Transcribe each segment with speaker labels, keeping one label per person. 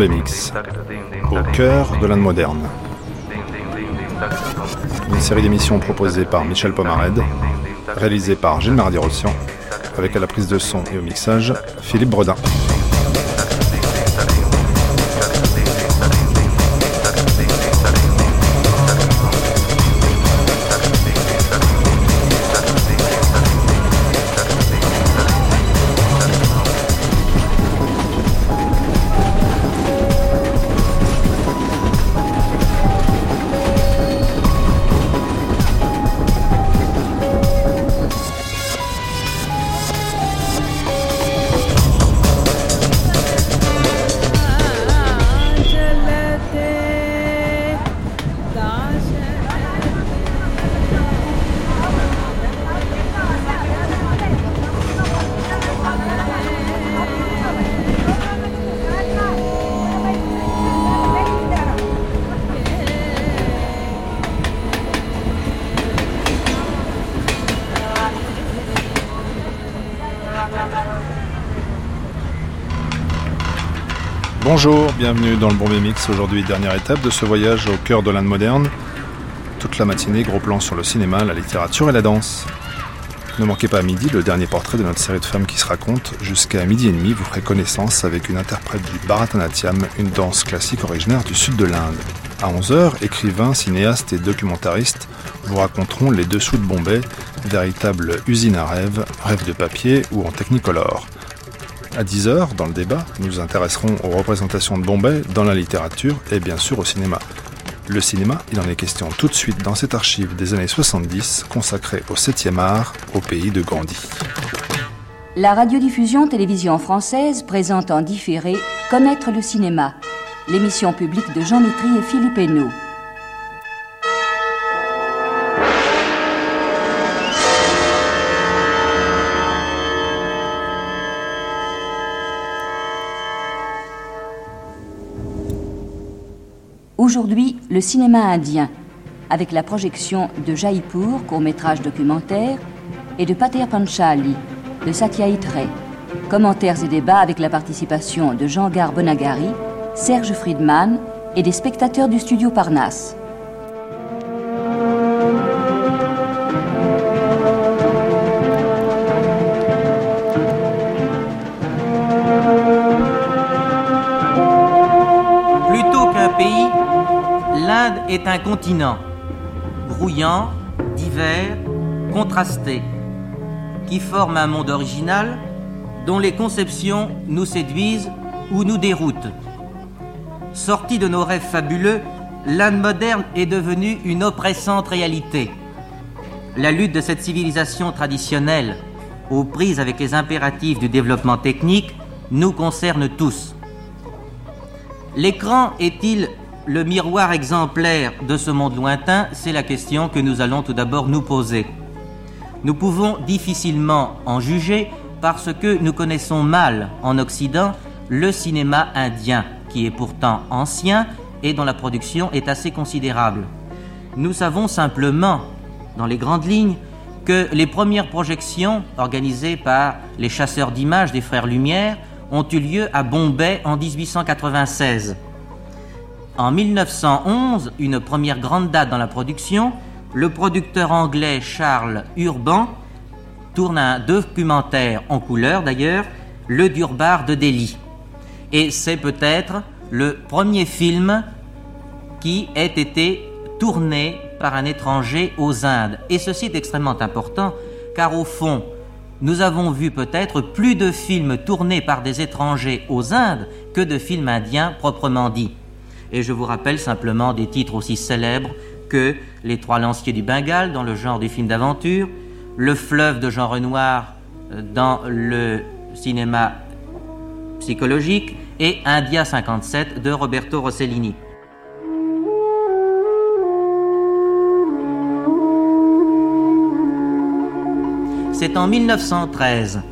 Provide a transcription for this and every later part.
Speaker 1: Au cœur de l'Inde moderne. Une série d'émissions proposées par Michel Pomared, réalisée par Gilles Mardi-Rossian, avec à la prise de son et au mixage Philippe Bredin. Bonjour, bienvenue dans le Bombay Mix. Aujourd'hui, dernière étape de ce voyage au cœur de l'Inde moderne. Toute la matinée, gros plan sur le cinéma, la littérature et la danse. Ne manquez pas à midi le dernier portrait de notre série de femmes qui se racontent. Jusqu'à midi et demi, vous ferez connaissance avec une interprète du Bharatanatyam, une danse classique originaire du sud de l'Inde. À 11h, écrivains, cinéastes et documentaristes vous raconteront les dessous de Bombay, véritable usine à rêves, rêves de papier ou en technicolor. À 10h, dans le débat, nous nous intéresserons aux représentations de Bombay dans la littérature et bien sûr au cinéma. Le cinéma, il en est question tout de suite dans cette archive des années 70 consacrée au 7e art, au pays de Gandhi.
Speaker 2: La radiodiffusion télévision française présente en différé Connaître le cinéma, l'émission publique de Jean Mitry et Philippe Hainaut. Aujourd'hui, le cinéma indien, avec la projection de Jaipur, court-métrage documentaire, et de Pater Panchali, de Satyajit Ray. Commentaires et débats avec la participation de Jean-Gar Bonagari, Serge Friedman et des spectateurs du studio Parnasse.
Speaker 3: Est un continent, brouillant, divers, contrasté, qui forme un monde original dont les conceptions nous séduisent ou nous déroutent. Sorti de nos rêves fabuleux, l'Inde moderne est devenue une oppressante réalité. La lutte de cette civilisation traditionnelle, aux prises avec les impératifs du développement technique, nous concerne tous. L'écran est-il le miroir exemplaire de ce monde lointain C'est la question que nous allons tout d'abord nous poser. Nous pouvons difficilement en juger parce que nous connaissons mal en Occident le cinéma indien, qui est pourtant ancien et dont la production est assez considérable. Nous savons simplement, dans les grandes lignes, que les premières projections organisées par les chasseurs d'images des frères Lumière ont eu lieu à Bombay en 1896. En 1911, une première grande date dans la production, le producteur anglais Charles Urban tourne un documentaire en couleur d'ailleurs, Le Durbar de Delhi. Et c'est peut-être le premier film qui ait été tourné par un étranger aux Indes. Et ceci est extrêmement important car au fond, nous avons vu peut-être plus de films tournés par des étrangers aux Indes que de films indiens proprement dits. Et je vous rappelle simplement des titres aussi célèbres que Les Trois Lanciers du Bengale dans le genre du film d'aventure, Le fleuve de Jean Renoir euh, dans le cinéma psychologique et India 57 de Roberto Rossellini. C'est en 1913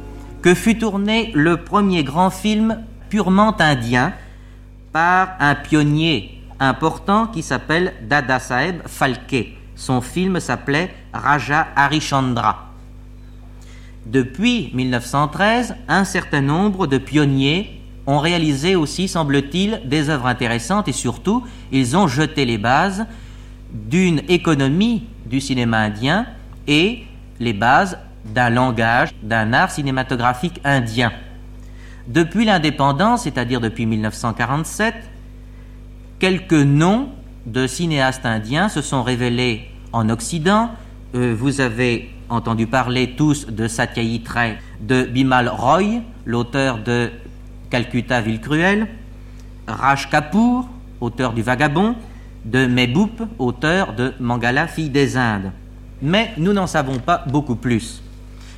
Speaker 3: que fut tourné le premier grand film purement indien par un pionnier important qui s'appelle Dada Saeb Phalke. Son film s'appelait Raja Harichandra. Depuis 1913, un certain nombre de pionniers ont réalisé aussi, semble-t-il, des œuvres intéressantes et surtout, ils ont jeté les bases d'une économie du cinéma indien et les bases d'un langage, d'un art cinématographique indien. Depuis l'indépendance, c'est-à-dire depuis 1947, quelques noms de cinéastes indiens se sont révélés en Occident. Euh, vous avez entendu parler tous de Satyajit Ray, de Bimal Roy, l'auteur de Calcutta Ville Cruelle, Raj Kapoor, auteur du Vagabond, de Mehboob, auteur de Mangala, fille des Indes. Mais nous n'en savons pas beaucoup plus.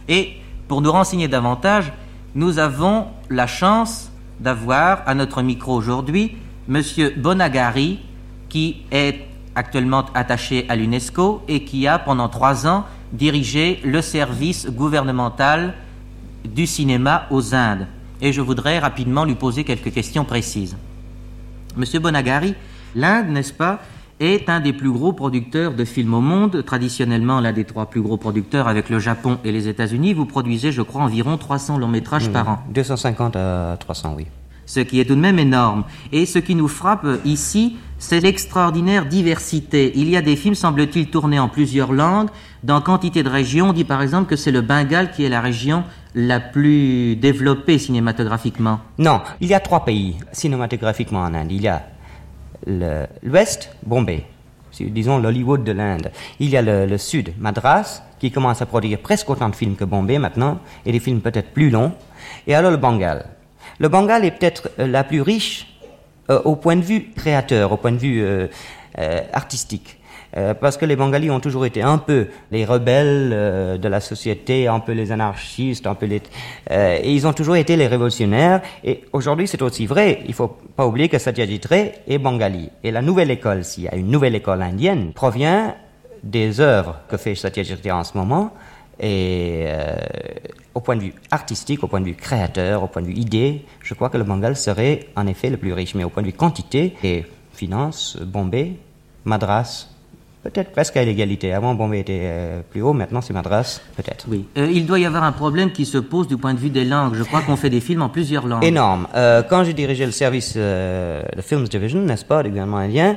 Speaker 3: Et pour nous renseigner davantage, nous avons la chance d'avoir à notre micro aujourd'hui M. Bonagari, qui est actuellement attaché à l'UNESCO et qui a pendant trois ans dirigé le service gouvernemental du cinéma aux Indes. Et je voudrais rapidement lui poser quelques questions précises. Monsieur Bonagari, l'Inde, n'est-ce pas, est un des plus gros producteurs de films au monde, traditionnellement l'un des trois plus gros producteurs avec le Japon et les États-Unis. Vous produisez, je crois, environ 300 longs métrages par an.
Speaker 4: 250 à 300, oui.
Speaker 3: Ce qui est tout de même énorme. Et ce qui nous frappe ici, c'est l'extraordinaire diversité. Il y a des films, semble-t-il, tournés en plusieurs langues, dans quantité de régions. On dit par exemple que c'est le Bengale qui est la région la plus développée cinématographiquement.
Speaker 4: Non, il y a trois pays cinématographiquement en Inde. Il y a l'ouest, Bombay, disons l'Hollywood de l'Inde. Il y a le, sud, Madras, qui commence à produire presque autant de films que Bombay maintenant, et des films peut-être plus longs. Et alors le Bengale. Le Bengale est peut-être euh, la plus riche euh, au point de vue créateur, au point de vue euh, artistique. Euh, parce que les Bengalis ont toujours été un peu les rebelles euh, de la société, un peu les anarchistes, un peu les... Euh, et ils ont toujours été les révolutionnaires. Et aujourd'hui, c'est aussi vrai. Il faut pas oublier que Satyajit Ray est Bengali. Et la nouvelle école, s'il y a une nouvelle école indienne, provient des œuvres que fait Satyajit Ray en ce moment. Et au point de vue artistique, au point de vue créateur, au point de vue idée, je crois que le Bengal serait en effet le plus riche. Mais au point de vue quantité et finance, Bombay, Madras, Peut-être presque à l'égalité. Avant, Bombay était euh, plus haut, maintenant c'est Madras, peut-être.
Speaker 3: Oui. Euh, il doit y avoir un problème qui se pose du point de vue des langues. Je crois qu'on fait des films en plusieurs langues.
Speaker 4: Énorme. Euh, quand je dirigeais le service de Films Division, n'est-ce pas, du gouvernement indien,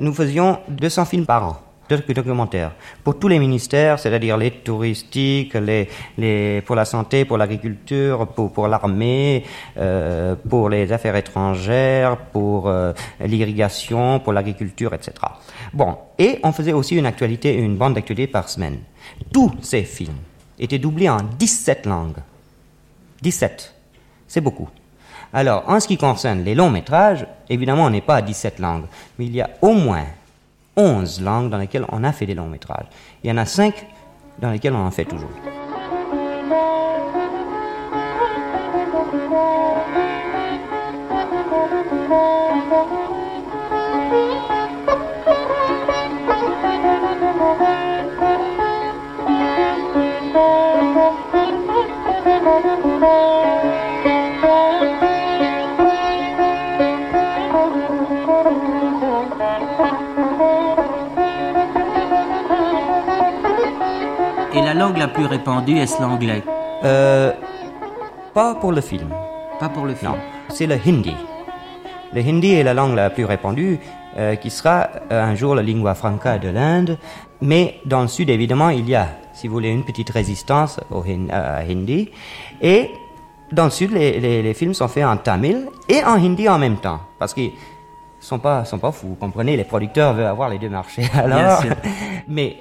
Speaker 4: nous faisions 200 films par an documentaires pour tous les ministères, c'est-à-dire les touristiques, les, les, pour la santé, pour l'agriculture, pour, pour l'armée, euh, pour les affaires étrangères, pour euh, l'irrigation, pour l'agriculture, etc. Bon, et on faisait aussi une actualité, une bande d'actualité par semaine. Tous ces films étaient doublés en 17 langues. 17. C'est beaucoup. Alors, en ce qui concerne les longs métrages, évidemment, on n'est pas à 17 langues, mais il y a au moins 11 langues dans lesquelles on a fait des longs métrages. Il y en a 5 dans lesquelles on en fait toujours.
Speaker 3: La plus répandue, est-ce l'anglais?
Speaker 4: Euh, Pas pour le film.
Speaker 3: Pas pour le film.
Speaker 4: Non, c'est le hindi. Le hindi est la langue la plus répandue, euh, qui sera euh, un jour la lingua franca de l'Inde. Mais dans le sud, évidemment, il y a, si vous voulez, une petite résistance au hindi. Et dans le sud, les, films sont faits en tamil et en hindi en même temps. Parce qu'ils sont pas, sont pas fous. Vous comprenez, les producteurs veulent avoir les deux marchés. Alors, mais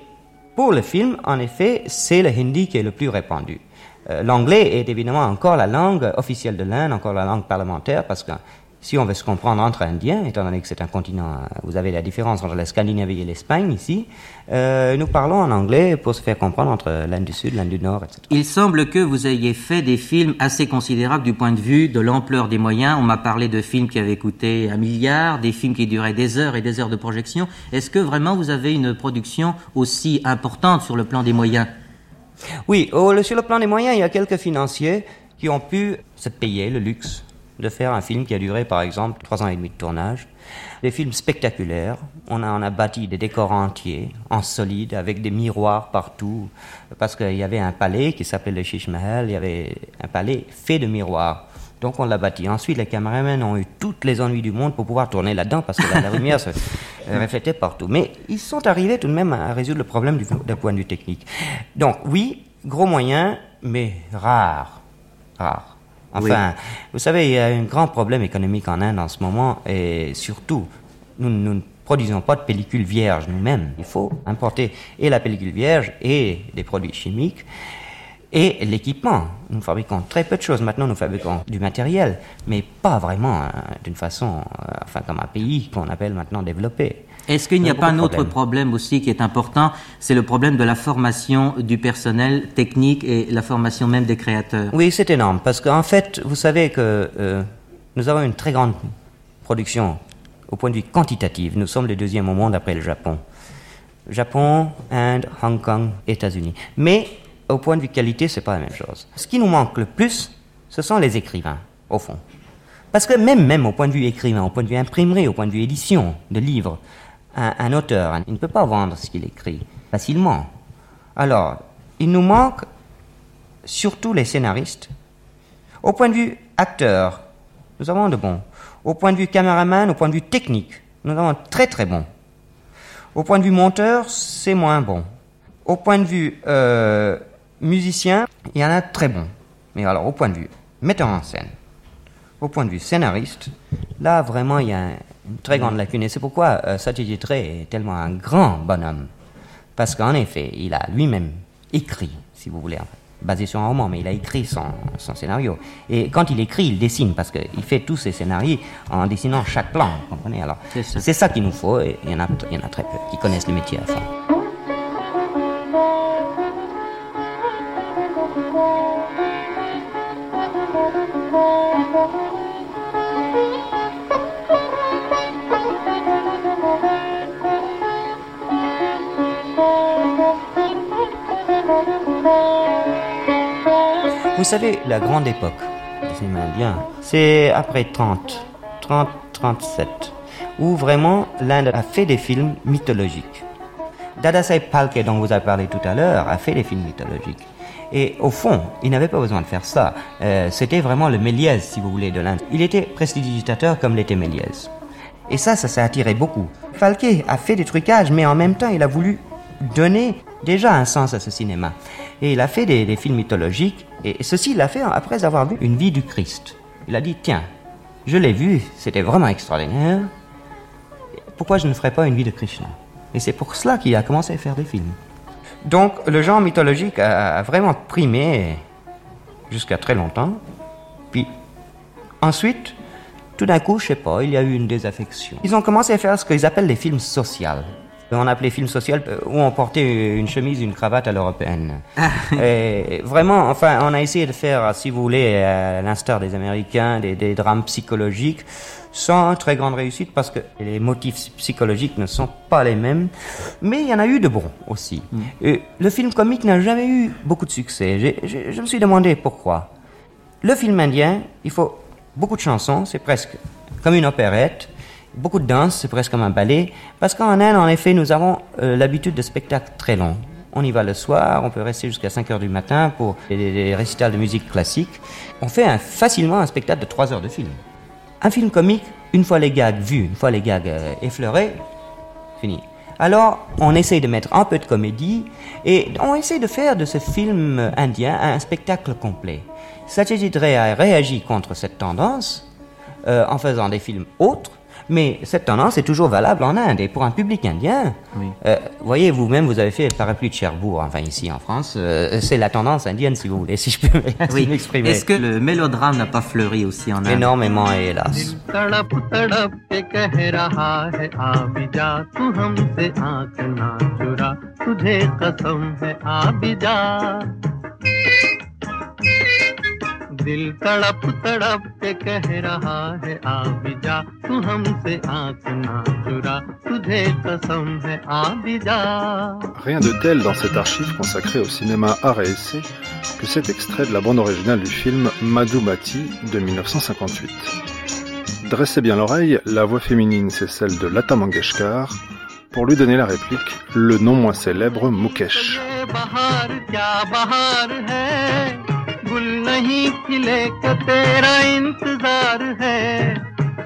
Speaker 4: pour le film, en effet, c'est le hindi qui est le plus répandu. Euh, l'anglais est évidemment encore la langue officielle de l'Inde, encore la langue parlementaire, parce que si on veut se comprendre entre Indiens, étant donné que c'est un continent, vous avez la différence entre la Scandinavie et l'Espagne ici, euh, nous parlons en anglais pour se faire comprendre entre l'Inde du Sud, l'Inde du Nord, etc.
Speaker 3: Il semble que vous ayez fait des films assez considérables du point de vue de l'ampleur des moyens. On m'a parlé de films qui avaient coûté un milliard, des films qui duraient des heures et des heures de projection. Est-ce que vraiment vous avez une production aussi importante sur le plan des moyens?
Speaker 4: Oui, sur le plan des moyens, il y a quelques financiers qui ont pu se payer le luxe de faire un film qui a duré par exemple trois ans et demi de tournage. Des films spectaculaires. On a, on a bâti des décors entiers, en solide, avec des miroirs partout, parce qu'il y avait un palais qui s'appelait le Shish Mahal, il y avait un palais fait de miroirs. Donc on l'a bâti. Ensuite, les caméramans ont eu toutes les ennuis du monde pour pouvoir tourner là-dedans parce que la, lumière se reflétait partout. Mais ils sont arrivés tout de même à résoudre le problème d'un point de vue technique. Donc oui, gros moyens, mais rares. Rares. Enfin, vous savez, il y a un grand problème économique en Inde en ce moment et surtout, nous, ne produisons pas de pellicule vierge nous-mêmes. Il faut importer et la pellicule vierge et des produits chimiques et l'équipement. Nous fabriquons très peu de choses. Maintenant, nous fabriquons du matériel, mais pas vraiment hein, d'une façon, euh, enfin, comme un pays qu'on appelle maintenant développé.
Speaker 3: Est-ce qu'il n'y a pas un autre problème aussi qui est important? C'est le problème de la formation du personnel technique et la formation même des créateurs.
Speaker 4: Oui, c'est énorme, parce qu'en fait, vous savez que euh, nous avons une très grande production au point de vue quantitatif. Nous sommes le deuxième au monde après le Japon. Japon, Inde, Hong Kong, États-Unis. Mais au point de vue qualité, c'est pas la même chose. Ce qui nous manque le plus, ce sont les écrivains, au fond. Parce que même, même au point de vue écrivain, au point de vue imprimerie, au point de vue édition de livres, un, auteur, il ne peut pas vendre ce qu'il écrit facilement. Alors, il nous manque surtout les scénaristes. Au point de vue acteur, nous avons de bons. Au point de vue caméraman, au point de vue technique, nous avons très très bons. Au point de vue monteur, c'est moins bon. Au point de vue euh, musicien, il y en a très bons. Mais alors, au point de vue metteur en scène, au point de vue scénariste, là, vraiment, il y a très grande lacune. Et c'est pourquoi euh, Satyajit Ray est tellement un grand bonhomme. Parce qu'en effet, il a lui-même écrit, si vous voulez, basé sur un roman, mais il a écrit son, son scénario. Et quand il écrit, il dessine, parce qu'il fait tous ses scénarios en dessinant chaque plan, vous comprenez? Alors, c'est ça, qu'il nous faut, et il y, en a, il y en a très peu qui connaissent le métier à fond. Vous savez, la grande époque indien, c'est après 30, 30, 37, où vraiment l'Inde a fait des films mythologiques. Dadasai Palke, dont vous avez parlé tout à l'heure, a fait des films mythologiques. Et au fond, il n'avait pas besoin de faire ça. Euh, c'était vraiment le Méliès, si vous voulez, de l'Inde. Il était prestidigitateur comme l'était Méliès. Et ça, ça s'est attiré beaucoup. Falke a fait des trucages, mais en même temps, il a voulu donner déjà un sens à ce cinéma. Et il a fait des, films mythologiques, et ceci il l'a fait après avoir vu une vie du Christ. Il a dit, tiens, je l'ai vu, c'était vraiment extraordinaire, pourquoi je ne ferais pas une vie de Krishna? Et c'est pour cela qu'il a commencé à faire des films. Donc le genre mythologique a, vraiment primé jusqu'à très longtemps. Puis ensuite, tout d'un coup, je sais pas, il y a eu une désaffection. Ils ont commencé à faire ce qu'ils appellent les films sociaux. On appelait film social euh, où on portait une chemise, une cravate à l'européenne. Ah. et vraiment, enfin, on a essayé de faire, si vous voulez, à l'instar des Américains, des drames psychologiques sans très grande réussite parce que les motifs psychologiques ne sont pas les mêmes. Mais il y en a eu de bons aussi. Mm. Et le film comique n'a jamais eu beaucoup de succès. je me suis demandé pourquoi. Le film indien, il faut beaucoup de chansons, c'est presque comme une opérette. Beaucoup de danse, c'est presque comme un ballet. Parce qu'en Inde, en effet, nous avons euh, l'habitude de spectacles très longs. On y va le soir, on peut rester jusqu'à 5 heures du matin pour des, récitals de musique classique. On fait facilement un spectacle de 3 heures de film. Un film comique, une fois les gags vus, une fois les gags euh, effleurés, fini. Alors, on essaye de mettre un peu de comédie et on essaie de faire de ce film indien un spectacle complet. Satyajit Ray a réagi contre cette tendance euh, en faisant des films autres mais cette tendance est toujours valable en Inde. Et pour un public indien, euh, voyez, vous-même, vous avez fait le parapluie de Cherbourg, enfin ici en France. Euh, c'est la tendance indienne, si vous voulez, si je peux m'exprimer.
Speaker 3: Est-ce que le mélodrame n'a pas fleuri aussi en Inde?
Speaker 4: Énormément, hélas.
Speaker 1: Rien de tel dans cette archive consacrée au cinéma art et essai que cet extrait de la bande originale du film Madhumati de 1958. Dressez bien l'oreille, la voix féminine c'est celle de Lata Mangeshkar, pour lui donner la réplique, le non moins célèbre Mukesh.
Speaker 5: गुल नहीं खिले के तेरा इंतज़ार है।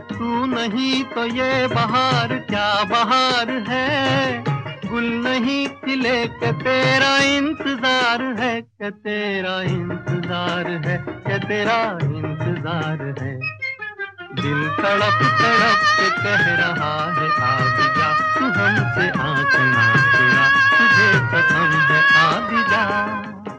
Speaker 5: तू नहीं तो ये बहार, क्या बहार है? गुल नहीं खिले के तेरा इंतज़ार है, के तेरा इंतज़ार है, के तेरा इंतज़ार है। दिल तड़प तड़प के कह रहा है, आज जा तू हमसे आँख ना तुझे कसम है, आज जा।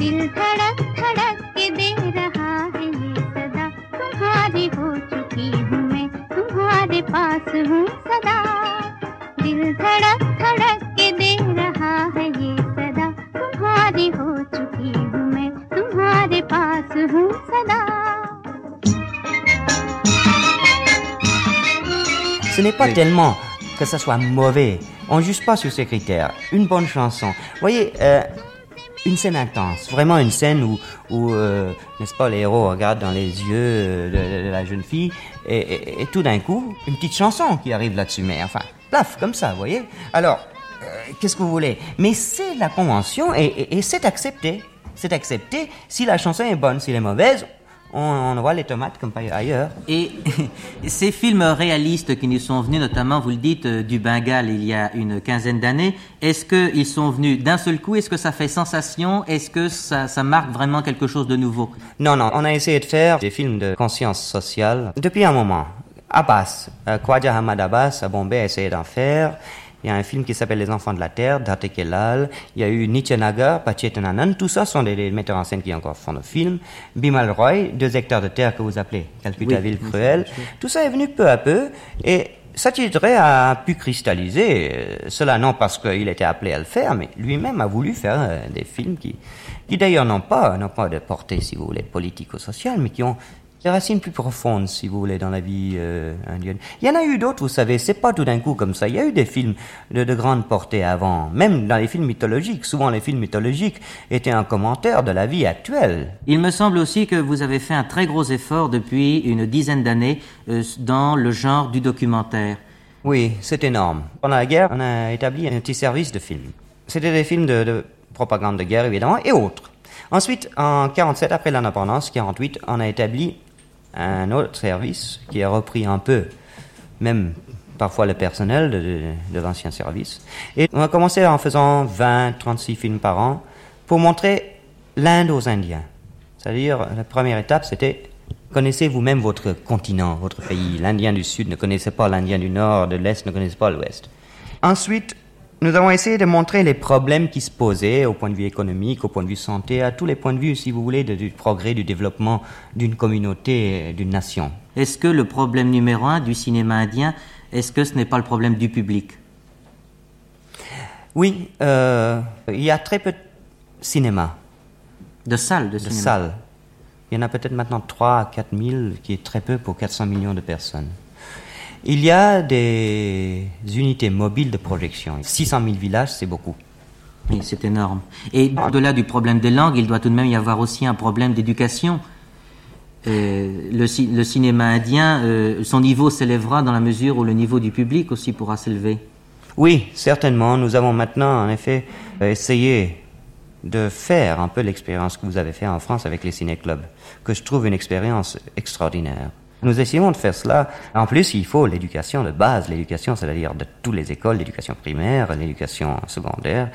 Speaker 6: दिल धड़क धड़क के दे रहा है ये सदा तुम्हारी हो चुकी हूँ मैं तुम्हारे पास हूँ सदा दिल धड़क धड़क के दे रहा है ये सदा तुम्हारी हो चुकी हूँ मैं तुम्हारे पास हूँ सदा
Speaker 4: Ce n'est pas tellement que ça soit mauvais. On ne juge pas sur ces critères. Une bonne chanson. Vous voyez, euh, une scène intense. Vraiment une scène où, où euh, n'est-ce pas, les héros regardent dans les yeux euh, de, la jeune fille et, tout d'un coup, une petite chanson qui arrive là-dessus. Mais enfin, plaf, comme ça, vous voyez. Alors, euh, qu'est-ce que vous voulez? Mais c'est la convention et- et c'est accepté. C'est accepté. Si la chanson est bonne, si elle est mauvaise, on, on envoie les tomates comme ailleurs.
Speaker 3: Et ces films réalistes qui nous sont venus, notamment, vous le dites, euh, du Bengale il y a une quinzaine d'années, est-ce qu'ils sont venus d'un seul coup? Est-ce que ça fait sensation? Est-ce que ça, ça marque vraiment quelque chose de nouveau?
Speaker 4: Non, non, on a essayé de faire des films de conscience sociale depuis un moment. Abbas, euh, Khwaja Hamad Abbas à Bombay a essayé d'en faire. Il y a un film qui s'appelle Les Enfants de la Terre, d'Arte Kelal. Il y a eu Nietzsche Nagar, Pachetananand. Tout ça sont des, des metteurs en scène qui encore font des films. Bimal Roy, Deux hectares de terre que vous appelez Calcutta
Speaker 3: Oui,
Speaker 4: Ville
Speaker 3: oui,
Speaker 4: Cruelle. Tout ça est venu peu à peu. Et Satyajit Ray a pu cristalliser euh, cela non parce qu'il était appelé à le faire, mais lui-même a voulu faire euh, des films qui, qui d'ailleurs n'ont pas, n'ont pas de portée, si vous voulez, politico-sociale, mais qui ont des racines plus profondes, si vous voulez, dans la vie euh, indienne. Il y en a eu d'autres, vous savez, c'est pas tout d'un coup comme ça. Il y a eu des films de, de grande portée avant, même dans les films mythologiques. Souvent, les films mythologiques étaient un commentaire de la vie actuelle.
Speaker 3: Il me semble aussi que vous avez fait un très gros effort depuis une dizaine d'années euh, dans le genre du documentaire.
Speaker 4: Oui, c'est énorme. Pendant la guerre, on a établi un petit service de films. C'était des films de, de propagande de guerre, évidemment, et autres. Ensuite, en 47, après l'indépendance, 48, on a établi un autre service qui a repris un peu, même parfois le personnel de, l'ancien service. Et on a commencé en faisant 20, 36 films par an pour montrer l'Inde aux Indiens. C'est-à-dire, la première étape, c'était connaissez vous-même votre continent, votre pays. L'Indien du Sud ne connaissait pas l'Indien du Nord, de l'Est ne connaissait pas l'Ouest. Ensuite, nous avons essayé de montrer les problèmes qui se posaient au point de vue économique, au point de vue santé, à tous les points de vue, si vous voulez, de- du progrès, du développement d'une communauté, d'une nation.
Speaker 3: Est-ce que le problème numéro un du cinéma indien, est-ce que ce n'est pas le problème du public?
Speaker 4: Oui, euh, il y a très peu de cinéma,
Speaker 3: De salles de
Speaker 4: de
Speaker 3: cinéma
Speaker 4: salles. Il y en a peut-être maintenant 3 à 4 000, qui est très peu pour 400 millions de personnes. Il y a des unités mobiles de projection. 600 000 villages, c'est beaucoup.
Speaker 3: Oui, c'est énorme. Et au-delà du problème des langues, il doit tout de même y avoir aussi un problème d'éducation. Euh, le, ci- le cinéma indien, euh, son niveau s'élèvera dans la mesure où le niveau du public aussi pourra s'élever.
Speaker 4: Oui, certainement. Nous avons maintenant, en effet, euh, essayé de faire un peu l'expérience que vous avez fait en France avec les ciné-clubs, que je trouve une expérience extraordinaire. Nous essayons de faire cela. En plus, il faut l'éducation de base, l'éducation, c'est-à-dire de toutes les écoles, l'éducation primaire, l'éducation secondaire.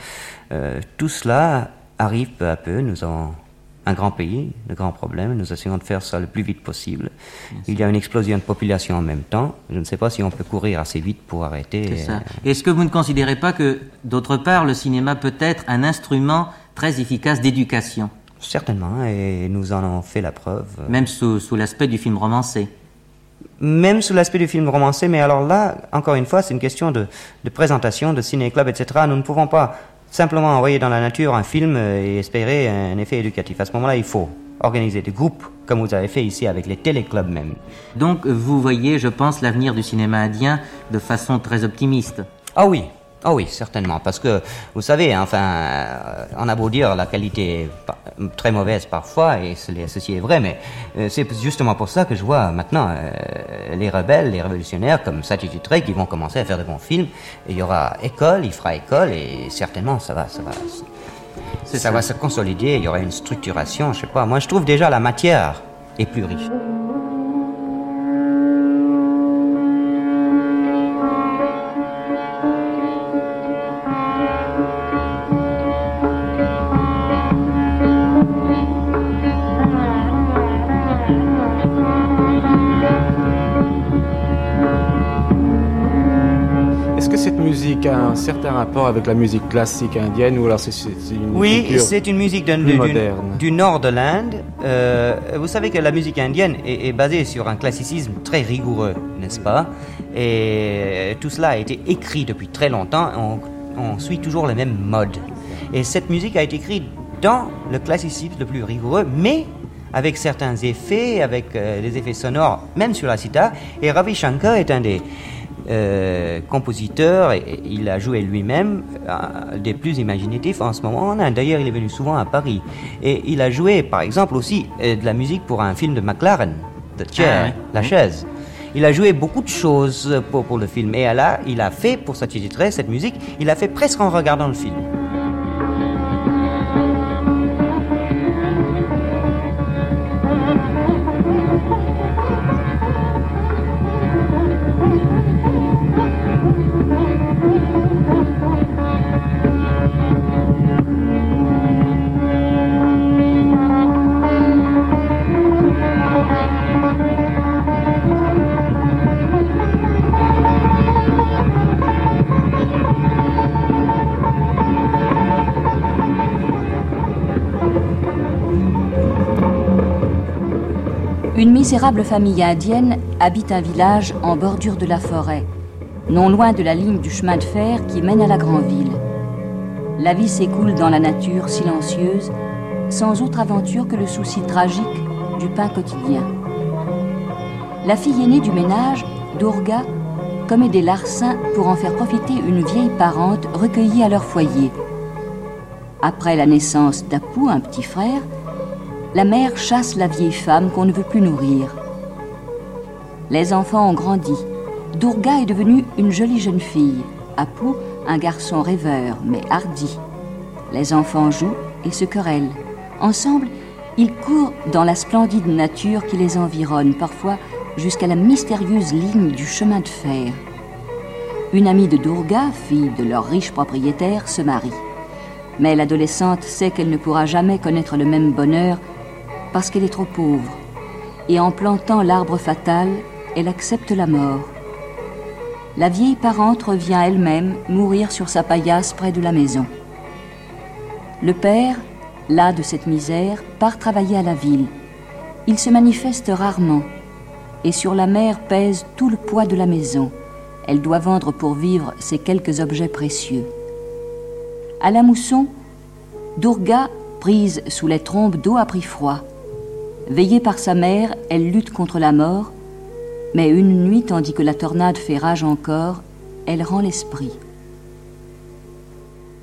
Speaker 4: Euh, tout cela arrive peu à peu. Nous avons un grand pays, de grands problèmes. Nous essayons de faire ça le plus vite possible. Il y a une explosion de population en même temps. Je ne sais pas si on peut courir assez vite pour arrêter. Euh,
Speaker 3: Est-ce que vous ne considérez pas que, d'autre part, le cinéma peut être un instrument très efficace d'éducation,
Speaker 4: Certainement, et nous en avons fait la preuve.
Speaker 3: même sous, sous l'aspect du film romancé
Speaker 4: Même sous l'aspect du film romancé, mais alors là, encore une fois, c'est une question de, de présentation, de ciné-club, etc. Nous ne pouvons pas simplement envoyer dans la nature un film euh, et espérer un effet éducatif. À ce moment-là, il faut organiser des groupes, comme vous avez fait ici avec les téléclubs même.
Speaker 3: Donc, vous voyez, je pense, l'avenir du cinéma indien de façon très optimiste.
Speaker 4: Ah oui, ah oui, certainement, parce que vous savez, enfin, euh, on a beau dire la qualité est très mauvaise parfois, et ce- ceci est vrai, mais euh, c'est justement pour ça que je vois maintenant euh, les rebelles, les révolutionnaires comme Satyajit Ray qui vont commencer à faire de bons films. Il y aura école, il fera école, et certainement ça va, ça va, Ça va se consolider, il y aura une structuration, je sais pas. Moi, je trouve déjà la matière est plus riche.
Speaker 7: Un certain rapport avec la musique classique indienne ou alors c'est une
Speaker 4: Oui, c'est une musique
Speaker 7: plus
Speaker 4: du,
Speaker 7: moderne.
Speaker 4: du nord de l'Inde. Euh, vous savez que la musique indienne est, est basée sur un classicisme très rigoureux, n'est-ce pas? Et tout cela a été écrit depuis très longtemps. On, on suit toujours le même mode. Et cette musique a été écrite dans le classicisme le plus rigoureux, mais avec certains effets, avec euh, des effets sonores, même sur la sitar. Et Ravi Shankar est un des euh, compositeurs, et, et il a joué lui-même euh, des plus imaginatifs en ce moment en Inde. D'ailleurs, il est venu souvent à Paris. Et il a joué, par exemple, aussi euh, de la musique pour un film de McLaren, The Chair,
Speaker 3: Ah, oui.
Speaker 4: La chaise. Il a joué beaucoup de choses pour, pour le film. Et là, il a fait, pour s'attitrer cette musique, il a fait presque en regardant le film.
Speaker 2: Misérable famille indienne habite un village en bordure de la forêt, non loin de la ligne du chemin de fer qui mène à la grande ville. La vie s'écoule dans la nature silencieuse, sans autre aventure que le souci tragique du pain quotidien. La fille aînée du ménage, Durga, commet des larcins pour en faire profiter une vieille parente recueillie à leur foyer. Après la naissance d'Apu, un petit frère, la mère chasse la vieille femme qu'on ne veut plus nourrir. Les enfants ont grandi. Durga est devenue une jolie jeune fille. Apu, un garçon rêveur, mais hardi. Les enfants jouent et se querellent. Ensemble, ils courent dans la splendide nature qui les environne, parfois jusqu'à la mystérieuse ligne du chemin de fer. Une amie de Durga, fille de leur riche propriétaire, se marie. Mais l'adolescente sait qu'elle ne pourra jamais connaître le même bonheur parce qu'elle est trop pauvre. Et en plantant l'arbre fatal, elle accepte la mort. La vieille parente revient elle-même mourir sur sa paillasse près de la maison. Le père, las de cette misère, part travailler à la ville. Il se manifeste rarement, et sur la mère pèse tout le poids de la maison. Elle doit vendre pour vivre ses quelques objets précieux. À la mousson, Durga, prise sous les trombes d'eau, a pris froid. Veillée par sa mère, elle lutte contre la mort, mais une nuit, tandis que la tornade fait rage encore, elle rend l'esprit.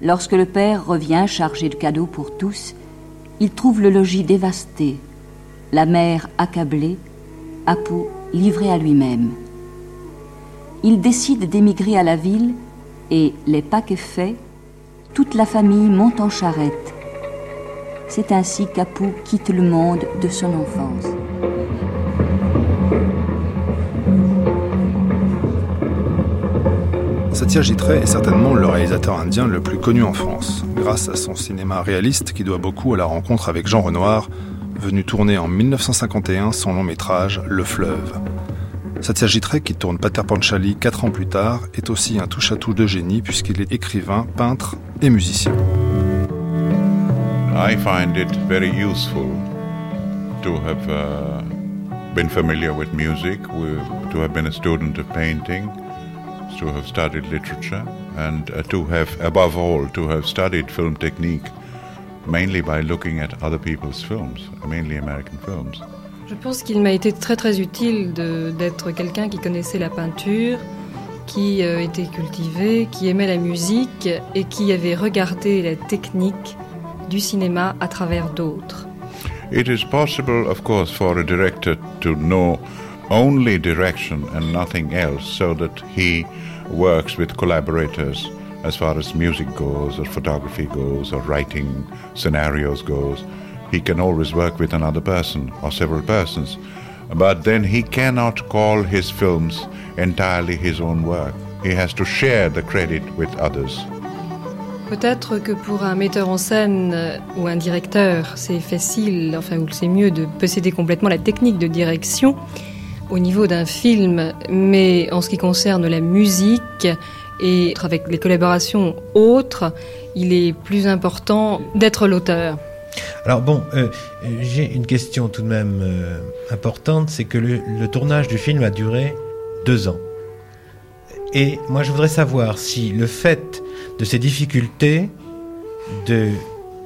Speaker 2: Lorsque le père revient chargé de cadeaux pour tous, il trouve le logis dévasté, la mère accablée, Apu livré à lui-même. Il décide d'émigrer à la ville et, les paquets faits, toute la famille monte en charrette. C'est ainsi qu'Apu quitte le monde de son enfance.
Speaker 1: Satyajit Ray est certainement le réalisateur indien le plus connu en France, grâce à son cinéma réaliste qui doit beaucoup à la rencontre avec Jean Renoir, venu tourner en 1951 son long métrage Le Fleuve. Satyajit Ray, qui tourne Pater Panchali quatre ans plus tard, est aussi un touche-à-tout de génie puisqu'il est écrivain, peintre et musicien.
Speaker 8: I find it very useful to have uh, been familiar with music, to have been a student of painting, to have studied literature, and uh, to have, above all, to have studied film technique mainly by looking at other people's films, mainly American films.
Speaker 9: Je pense qu'il m'a été très très utile d'être quelqu'un qui connaissait la peinture, qui euh, était cultivé, qui aimait la musique et qui avait regardé la technique du cinéma à travers d'autres.
Speaker 8: It is possible, of course, for a director to know only direction and nothing else, so that he works with collaborators as far as music goes, or photography goes, or writing scenarios goes. He can always work with another person or several persons. But then he cannot call his films entirely his own work. He has to share the credit with others.
Speaker 9: Peut-être que pour un metteur en scène euh, ou un directeur, c'est facile, enfin, ou c'est mieux de posséder complètement la technique de direction au niveau d'un film, mais en ce qui concerne la musique et avec les collaborations autres, il est plus important d'être l'auteur.
Speaker 10: Alors bon, euh, j'ai une question tout de même euh, importante, c'est que le, le tournage du film a duré deux ans. Et moi je voudrais savoir si le fait de ces difficultés de,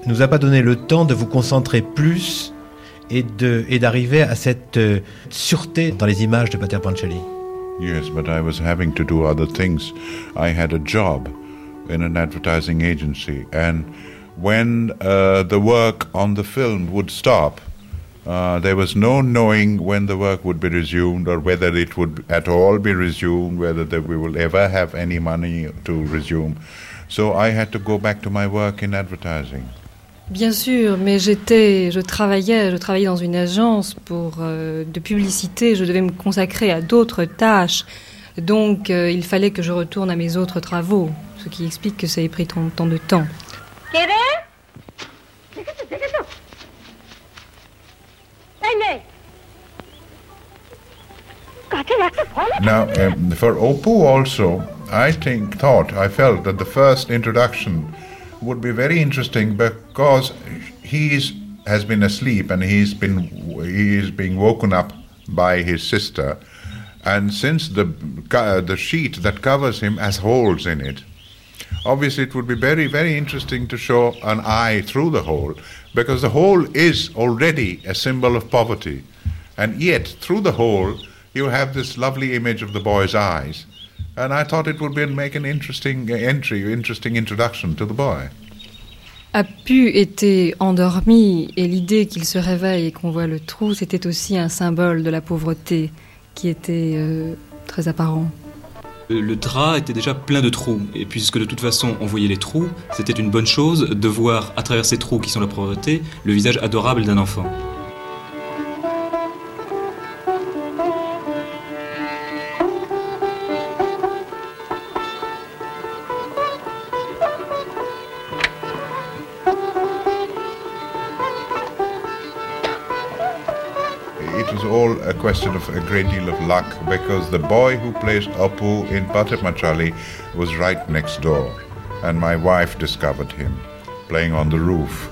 Speaker 10: nous a pas donné le temps de vous concentrer plus et de et d'arriver à cette euh, sûreté dans les images de Pater Pancelli.
Speaker 8: Yes, but I was having to do other things. I had a job in an advertising agency, and when uh, the work on the film would stop, uh, there was no knowing when the work would be resumed or whether it would at all be resumed, whether we will ever have any money to resume. So I had to go back to my work in advertising.
Speaker 9: Bien sûr, mais j'étais, je travaillais, je travaillais dans une agence pour euh, de publicité. Je devais me consacrer à d'autres tâches, donc euh, il fallait que je retourne à mes autres travaux, ce qui explique que ça ait pris tant, tant de temps.
Speaker 8: Now, um, for Oppo also, I think, thought, I felt that the first introduction would be very interesting because he has been asleep and he's been he is being woken up by his sister, and since the co- the sheet that covers him has holes in it, obviously it would be very very interesting to show an eye through the hole because the hole is already a symbol of poverty, and yet through the hole you have this lovely image of the boy's eyes.
Speaker 9: A pu était endormi et l'idée qu'il se réveille et qu'on voit le trou, c'était aussi un symbole de la pauvreté qui était euh, très apparent.
Speaker 11: Le drap était déjà plein de trous, et puisque de toute façon on voyait les trous, c'était une bonne chose de voir à travers ces trous qui sont la pauvreté le visage adorable d'un enfant.
Speaker 8: Of a great deal of luck because the boy who plays Apu in Patemachali was right next door, and my wife discovered him playing on the roof.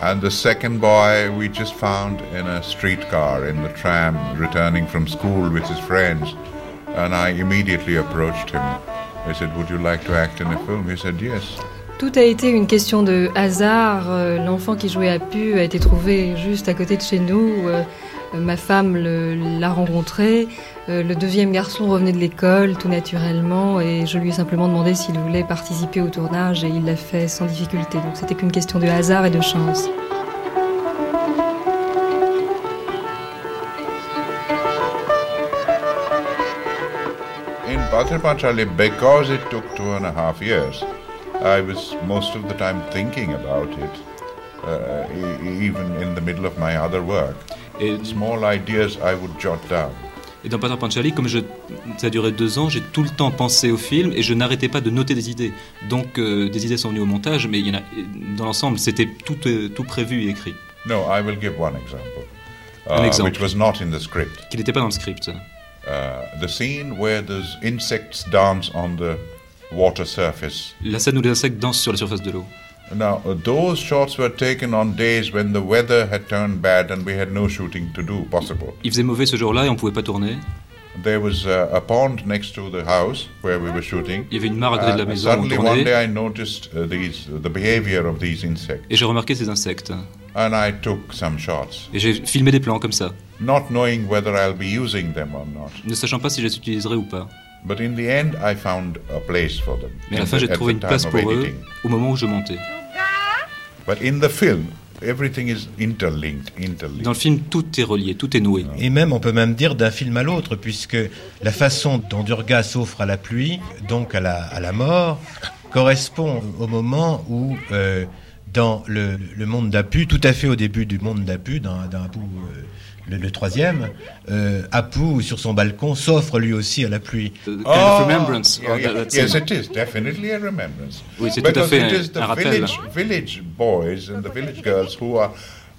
Speaker 8: And the second boy we just found in a streetcar in the tram returning from school with his friends, and I immediately approached him. I said, Would you like to act in a film? He said, Yes.
Speaker 9: Tout a été une question de hasard. Euh, L'enfant qui jouait à Pu a été trouvé juste à côté de chez nous. Euh, Euh, ma femme l'a rencontré. Euh, le deuxième garçon revenait de l'école tout naturellement et je lui ai simplement demandé s'il voulait participer au tournage et il l'a fait sans difficulté. Donc c'était qu'une question de hasard et de chance.
Speaker 8: In because it took two and a half years, I was most of the time thinking about it, uh, e- even in the middle of my other work.
Speaker 11: Et,
Speaker 8: Small ideas I would jot down.
Speaker 11: et dans Pater Panchali, comme je, ça a duré deux ans, j'ai tout le temps pensé au film et je n'arrêtais pas de noter des idées. Donc euh, des idées sont venues au montage, mais il y en a, dans l'ensemble, c'était tout, euh, tout prévu et écrit,
Speaker 8: No, I will give one example,
Speaker 11: An
Speaker 8: uh,
Speaker 11: example.
Speaker 8: which was not in the script.
Speaker 11: qui n'était pas dans le script.
Speaker 8: Uh, the scene where those insects dance on the water surface.
Speaker 11: La scène où les insectes dansent sur la surface de l'eau.
Speaker 8: Now, uh, those shots were taken on days when the weather had turned bad and we had no shooting to do possible.
Speaker 11: Il faisait mauvais ce jour-là et on pouvait pas tourner.
Speaker 8: There was uh, a pond next to the house where we were shooting.
Speaker 11: Il y avait une mare à côté de la
Speaker 8: And
Speaker 11: maison où on
Speaker 8: suddenly one
Speaker 11: tournait
Speaker 8: day I noticed uh, these, the behavior of these insects,
Speaker 11: et j'ai remarqué ces insectes.
Speaker 8: and I took some shots,
Speaker 11: Et j'ai filmé des plans comme ça,
Speaker 8: not knowing whether I'll be using them or not.
Speaker 11: ne sachant pas si je les utiliserai ou pas.
Speaker 8: But in the end, I found a place for them.
Speaker 11: Mais à la
Speaker 8: in
Speaker 11: fin, j'ai
Speaker 8: at
Speaker 11: trouvé
Speaker 8: the
Speaker 11: une
Speaker 8: time
Speaker 11: place
Speaker 8: of
Speaker 11: pour eux
Speaker 8: editing.
Speaker 11: au moment où je montais.
Speaker 8: But in the film, everything is interlinked, interlinked.
Speaker 11: Dans le film, tout est relié, tout est noué.
Speaker 10: Et même, on peut même dire d'un film à l'autre, puisque la façon dont Durga s'offre à la pluie, donc à la, à la mort, correspond au moment où, euh, dans le, le monde d'Apu, tout à fait au début du monde d'Apu, dans, dans Apu, euh, le, le troisième, euh, Apu, sur son balcon, s'offre lui aussi à la pluie.
Speaker 11: Kind of remembrance.
Speaker 8: yeah,
Speaker 11: of
Speaker 8: yeah.
Speaker 11: that-
Speaker 8: yes, it is definitely a remembrance.
Speaker 11: Oui, c'est tout à
Speaker 8: Because
Speaker 11: fait
Speaker 8: it
Speaker 11: un-
Speaker 8: is the
Speaker 11: un rappel.
Speaker 8: village, village boys and the village girls who are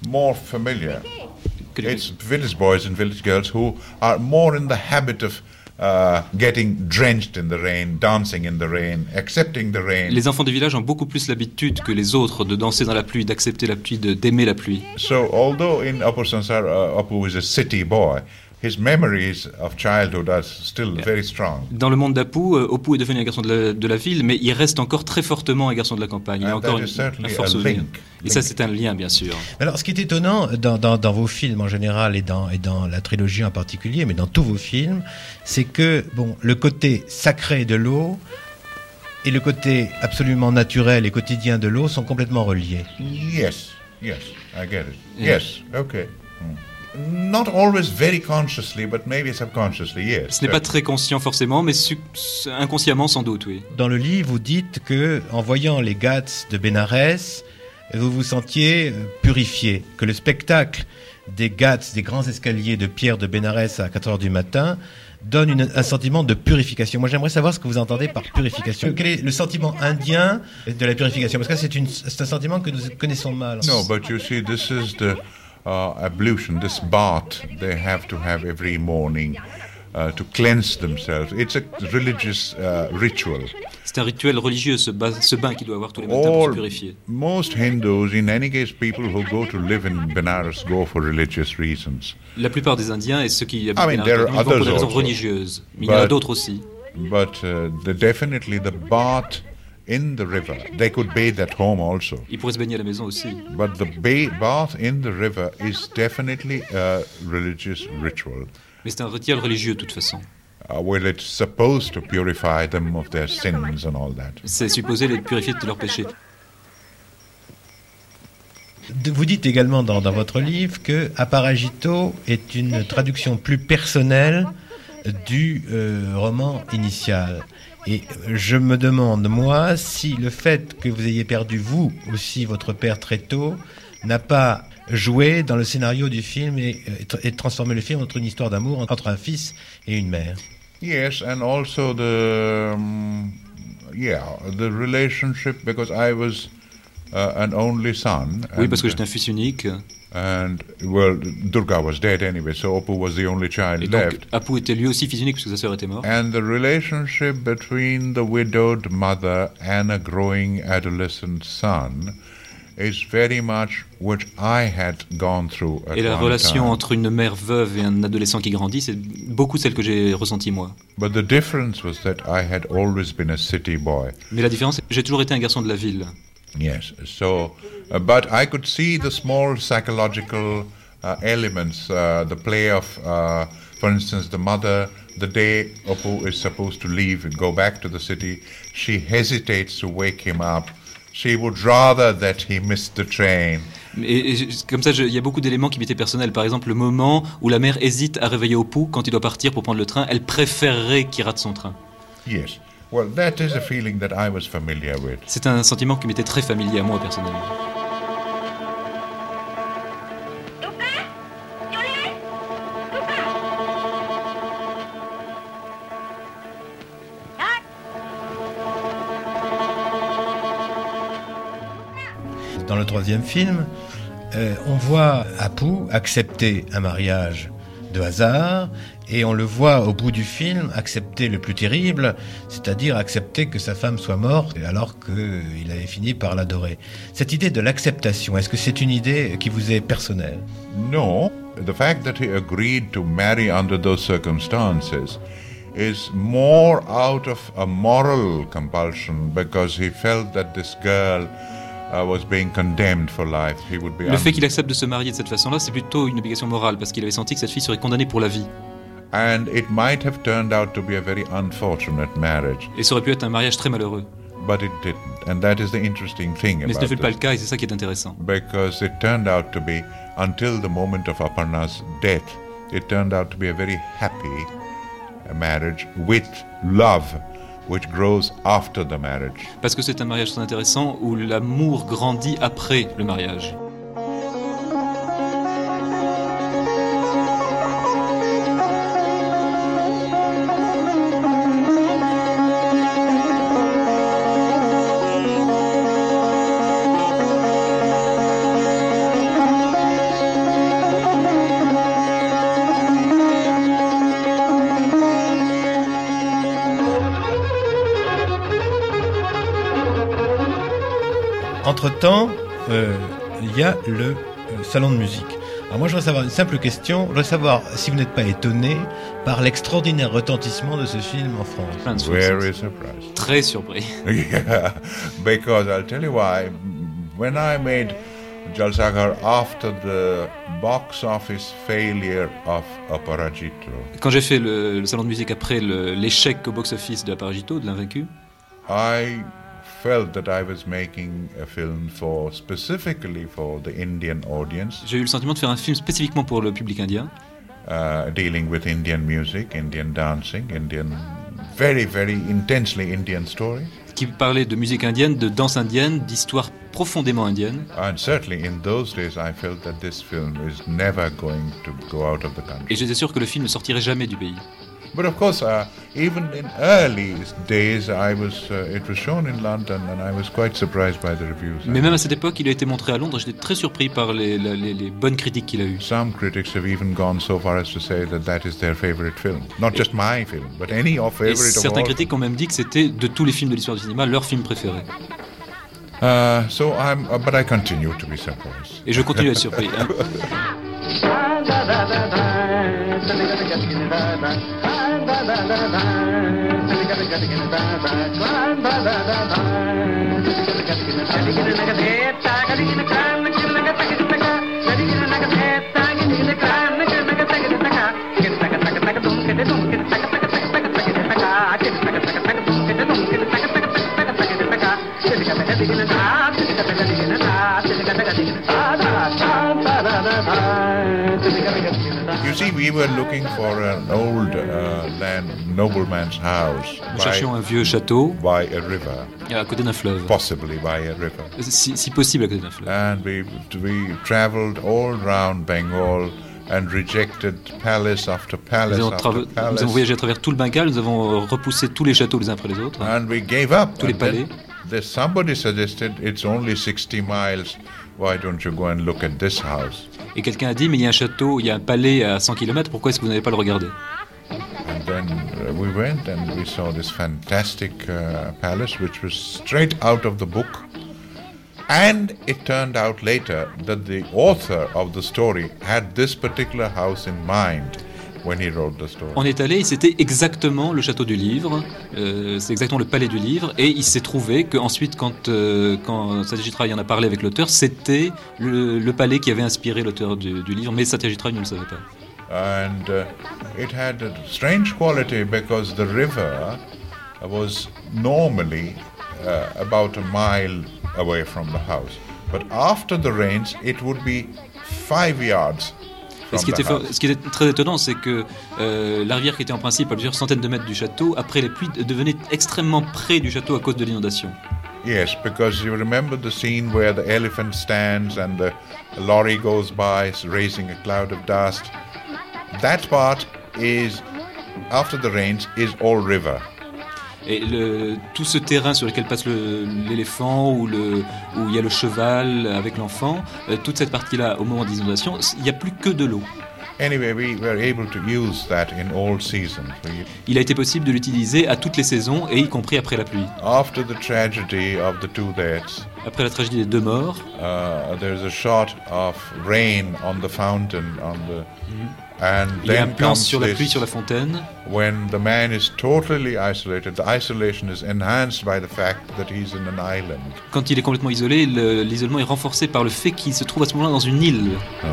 Speaker 8: more familiar. It's village boys and village girls who are more in the habit of getting drenched in the rain, dancing in the rain, accepting the rain.
Speaker 11: Les enfants du village ont beaucoup plus l'habitude que les autres de danser dans la pluie, d'accepter la pluie, d'aimer la pluie.
Speaker 8: So, although in Apu Sansar, uh, Apu is a city boy, his memories of childhood are still very strong.
Speaker 11: Dans le monde d'Apu, euh, Opu est devenu un garçon de la, de la ville, mais il reste encore très fortement un garçon de la campagne. Il a
Speaker 8: And
Speaker 11: encore une, un fort
Speaker 8: a
Speaker 11: souvenir.
Speaker 8: link.
Speaker 11: Et ça, c'est un lien, bien sûr.
Speaker 10: Alors, ce qui est étonnant dans, dans- dans vos films en général et dans, et dans la trilogie en particulier, mais dans tous vos films, c'est que bon, le côté sacré de l'eau et le côté absolument naturel et quotidien de l'eau sont complètement reliés.
Speaker 8: Yes, yes, I get it. Yes, okay. Hmm. Not always very consciously, but maybe subconsciously, yes.
Speaker 11: Ce n'est pas très conscient forcément, mais inconsciemment sans doute, oui.
Speaker 10: Dans le livre, vous dites que en voyant les Gats de Bénarès, vous vous sentiez purifié, que le spectacle des Gats, des grands escaliers de pierre de Bénarès à 4 heures du matin, donne une- un sentiment de purification. Moi, j'aimerais savoir ce que vous entendez par purification. Quel est le sentiment indien de la purification? Parce que c'est un sentiment que nous connaissons mal.
Speaker 8: No, but you see, this is the ablution, this bath they have to have every morning uh, to cleanse themselves. It's a religious uh, ritual.
Speaker 11: C'est un rituel religieux, ce, ba- ce bain qu'il doit avoir tous les matins pour se
Speaker 8: All,
Speaker 11: purifier.
Speaker 8: most Hindus, in any case, people who go to live in Benares go for religious reasons.
Speaker 11: La plupart des Indiens et ceux qui habitent
Speaker 8: I mean,
Speaker 11: Bénares,
Speaker 8: there are
Speaker 11: ils vont pour des raisons
Speaker 8: also.
Speaker 11: religieuses. Mais il y en a
Speaker 8: But-
Speaker 11: d'autres aussi.
Speaker 8: But uh, the, definitely the bath in the river, they could bathe at home also.
Speaker 11: Ils pourraient se baigner à la maison aussi.
Speaker 8: But the ba- bath in the river is definitely a religious ritual.
Speaker 11: Mais c'est un rituel religieux de toute façon.
Speaker 8: Uh, well, it's supposed to purify them of their sins and all that.
Speaker 11: C'est supposé les purifier de leurs péchés.
Speaker 10: Vous dites également dans, dans votre livre que Aparagito est une traduction plus personnelle du euh, roman initial. Et je me demande, moi, si le fait que vous ayez perdu, vous aussi, votre père très tôt, n'a pas joué dans le scénario du film et, euh, et tra- et transformé le film entre une histoire d'amour entre un fils et une mère.
Speaker 8: Yes, and also the um, yeah the relationship because I was uh, an only son.
Speaker 11: Oui, parce que j'étais un fils unique.
Speaker 8: And well, Durga was dead anyway, so Oppu was the only child
Speaker 11: Et donc,
Speaker 8: left.
Speaker 11: Apu était lui aussi fils unique parce que sa sœur était morte.
Speaker 8: And the relationship between the widowed mother and a growing adolescent son is very much what I had gone through at
Speaker 11: Et la relation
Speaker 8: time.
Speaker 11: entre une mère veuve et un adolescent qui grandit, c'est beaucoup celle que j'ai ressentie moi.
Speaker 8: But the difference was that I had always been a city boy.
Speaker 11: Mais la différence, j'ai toujours été un garçon de la ville.
Speaker 8: Yes. So, but I could see the small psychological uh, elements, uh, the play of, uh, for instance, the mother. The day Oppo is supposed to leave and go back to the city, she hesitates to wake him up. She would rather that he missed the train.
Speaker 11: Et, et comme ça, il y a beaucoup d'éléments qui m'étaient personnels. Par exemple, le moment où la mère hésite à réveiller Opu quand il doit partir pour prendre le train, elle préférerait qu'il rate son train.
Speaker 8: Yes. Well, that is a feeling that I was familiar with.
Speaker 11: C'est un sentiment qui m'était très familier à moi personnellement.
Speaker 10: Dans le troisième film, euh, on voit Apu accepter un mariage de hasard et on le voit au bout du film accepter le plus terrible, c'est-à-dire accepter que sa femme soit morte alors qu'il avait fini par l'adorer. Cette idée de l'acceptation, est-ce que c'est une idée qui vous est personnelle?
Speaker 8: No, the fact that he agreed to marry under those circumstances is more out of a moral compulsion because he felt that this girl was being condemned for life. He would be
Speaker 11: Le fait qu'il accepte de se marier de cette façon-là, c'est plutôt une obligation morale parce qu'il avait senti que cette fille serait condamnée pour la vie.
Speaker 8: and it might have turned out to be a very unfortunate marriage,
Speaker 11: Et ça aurait pu être un mariage très malheureux.
Speaker 8: but it didn't. And that is the interesting thing
Speaker 11: Mais ce ne fut pas le cas et c'est ça qui est intéressant.
Speaker 8: because it turned out to be until the moment of Aparna's death, it turned out to be a very happy marriage with love. Which grows after the marriage.
Speaker 11: Parce que c'est un mariage très intéressant où l'amour grandit après le mariage.
Speaker 10: Entre-temps, euh, il y a le euh, salon de musique. Alors moi, je voudrais savoir une simple question. Je voudrais savoir si vous n'êtes pas étonné par l'extraordinaire retentissement de ce film en France.
Speaker 8: Very surprised.
Speaker 11: Très surpris.
Speaker 8: yeah, because I'll tell you why. When I made Jalsaghar after the box office failure of Aparajito,
Speaker 11: Quand j'ai fait le, le salon de musique après l'échec au box-office de Aparagito, de l'invaincu,
Speaker 8: I felt that I was making a film for specifically for the Indian audience,
Speaker 11: j'ai eu le sentiment de faire un film spécifiquement pour le public indien,
Speaker 8: uh, dealing with Indian music, Indian dancing, Indian, very, very intensely Indian story.
Speaker 11: qui parlait de musique indienne, de danse indienne, d'histoire profondément indienne.
Speaker 8: And certainly in those days, I felt that this film is never going to go out of the country.
Speaker 11: Et j'étais sûr que le film ne sortirait jamais du pays.
Speaker 8: But of course, uh, even in early days, I was uh, it was shown in London, and I was quite surprised by the reviews.
Speaker 11: Mais même à cette époque, il a été montré à Londres. J'étais très surpris par les, les- les- bonnes critiques qu'il a eues.
Speaker 8: Some critics have even gone so far as to say that that is their favorite film, not just my film, but any of
Speaker 11: Et
Speaker 8: favorite of
Speaker 11: certains
Speaker 8: all.
Speaker 11: critiques ont même dit que c'était de tous les films de l'histoire du cinéma leur film préféré.
Speaker 8: Uh, so I'm, uh, but I continue to be surprised.
Speaker 11: Et je continue à être surpris. hein.
Speaker 8: da
Speaker 12: da da da కలిగిన నగదే తాగలిగిన కాళ్ళకి నగ తగిలితగా కలిగిన నగదే తాగిలిగిన కాళ్ళకి నగ తగిలితగా కిందక తగ తగ దుమ్కిట దుమ్కిట తగ తగ తగ తగ తగిలితగా కిందక తగ తగ దుమ్కిట దుమ్కిట తగ తగ తగ తగ తగిలితగా తిరిగ తగ దిగిన దా తిరిగ తగ దిగిన దా తిరిగ తగ దిగిన దా
Speaker 8: see, we were looking for an old uh, land nobleman's house
Speaker 11: Nous cherchions un vieux château
Speaker 8: by a river,
Speaker 11: à côté d'un fleuve.
Speaker 8: possibly by a river.
Speaker 11: Si, si possible à côté d'un fleuve.
Speaker 8: And we we traveled all round Bengal and rejected palace after palace
Speaker 11: Nous avons,
Speaker 8: after
Speaker 11: trava-
Speaker 8: palace.
Speaker 11: nous avons voyagé à travers tout le Bengale, nous avons euh, repoussé tous les châteaux les uns après les autres.
Speaker 8: And we gave up.
Speaker 11: Tous les
Speaker 8: And
Speaker 11: palais.
Speaker 8: somebody suggested it's only 60 miles. Why don't you go and look at this house?
Speaker 11: Et quelqu'un a dit, mais il y a un château, il y a un palais à 100 km, pourquoi est-ce que vous n'allez pas le regarder
Speaker 8: And then uh, we went and we saw this fantastic uh, palace, which was straight out of the book. And it turned out later that the author of the story had this particular house in mind when he wrote the story.
Speaker 11: On est allé, et c'était exactement le château du livre, euh, c'est exactement le palais du livre, et il s'est trouvé qu'ensuite, quand, euh, quand Satyajit Ray en a parlé avec l'auteur, c'était le, le palais qui avait inspiré l'auteur du, du livre, mais Satyajit Ray ne le savait pas.
Speaker 8: and uh, it had a strange quality because the river was normally uh, about a mile away from the house, but after the rains, it would be five yards
Speaker 11: Et qui, était ce qui était très étonnant, c'est que euh, la rivière qui était en principe à plusieurs centaines de mètres du château, après les pluies, devenait extrêmement près du château à cause de l'inondation.
Speaker 8: Yes, because you remember the scene where the elephant stands and the lorry goes by, raising a cloud of dust? That part is, after the rains, is all river.
Speaker 11: Et le- tout ce terrain sur lequel passe le- l'éléphant ou le- où il y a le cheval avec l'enfant, euh, toute cette partie-là, au moment des inondations, il n'y a plus que de l'eau. Il a été possible de l'utiliser à toutes les saisons, et y compris après la pluie.
Speaker 8: after the tragedy of the two deaths,
Speaker 11: Après la tragédie des deux morts,
Speaker 8: uh, there's a shot of rain on the fountain on the, And
Speaker 11: Il sur la pluie, sur la fontaine.
Speaker 8: When the man is totally isolated, the isolation is enhanced by the fact that he's in an island.
Speaker 11: Quand il est complètement isolé, l'isolement est renforcé par le fait qu'il se trouve à ce moment-là dans une île.
Speaker 3: Ah.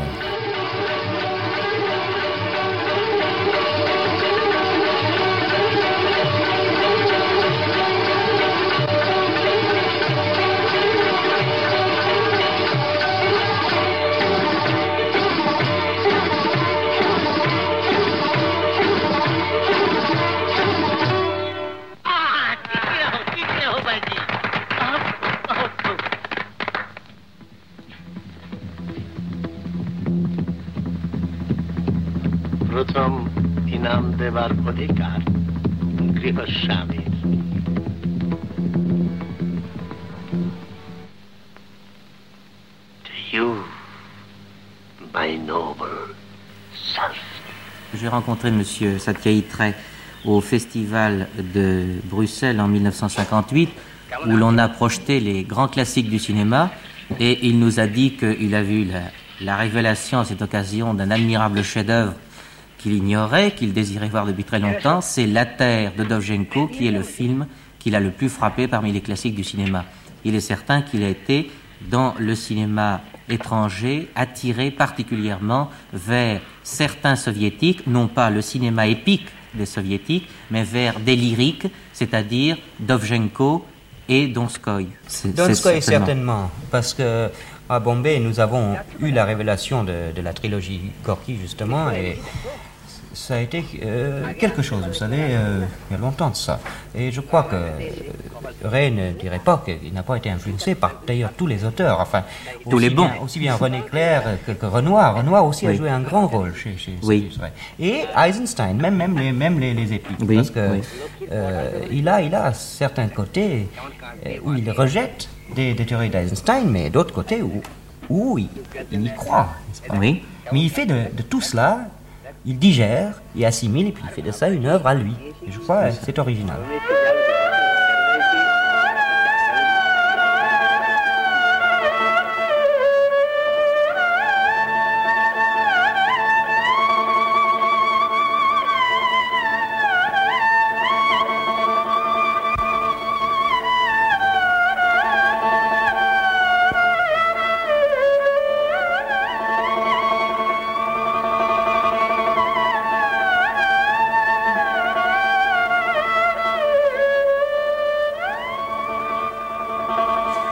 Speaker 3: M. Satyajit Ray au festival de Bruxelles en 1958 où l'on a projeté les grands classiques du cinéma et il nous a dit qu'il a vu la, la révélation à cette occasion d'un admirable chef-d'œuvre qu'il ignorait, qu'il désirait voir depuis très longtemps, c'est La Terre de Dovzhenko qui est le film qu'il a le plus frappé parmi les classiques du cinéma. Il est certain qu'il a été dans le cinéma étranger attiré particulièrement vers certains soviétiques, non pas le cinéma épique des soviétiques, mais vers des lyriques, c'est-à-dire Dovzhenko et Donskoy. C'est- c'est
Speaker 4: Donskoy,
Speaker 3: certainement.
Speaker 4: certainement, parce que à Bombay, nous avons eu la révélation de, de la trilogie Gorky, justement, et ça a été euh, quelque chose, vous savez, euh, il y a longtemps de ça. Et je crois que euh, Ray ne dirait pas qu'il n'a pas été influencé par d'ailleurs tous les auteurs, enfin,
Speaker 3: Tous les bons.
Speaker 4: bien- aussi bien René Clair que, que Renoir. Renoir aussi a joué un grand rôle chez, chez
Speaker 3: Oui.
Speaker 4: chez. Et Eisenstein, même, même, les, même les, les épiques,
Speaker 3: Oui,
Speaker 4: parce que euh, il, a, il a certains côtés où il rejette des, des théories d'Eisenstein, mais d'autres côtés où, où il, il y croit. pas?
Speaker 3: Oui.
Speaker 4: Mais il fait de, de tout cela, il digère, il assimile, et puis il fait de ça une œuvre à lui. Et je crois que c'est original.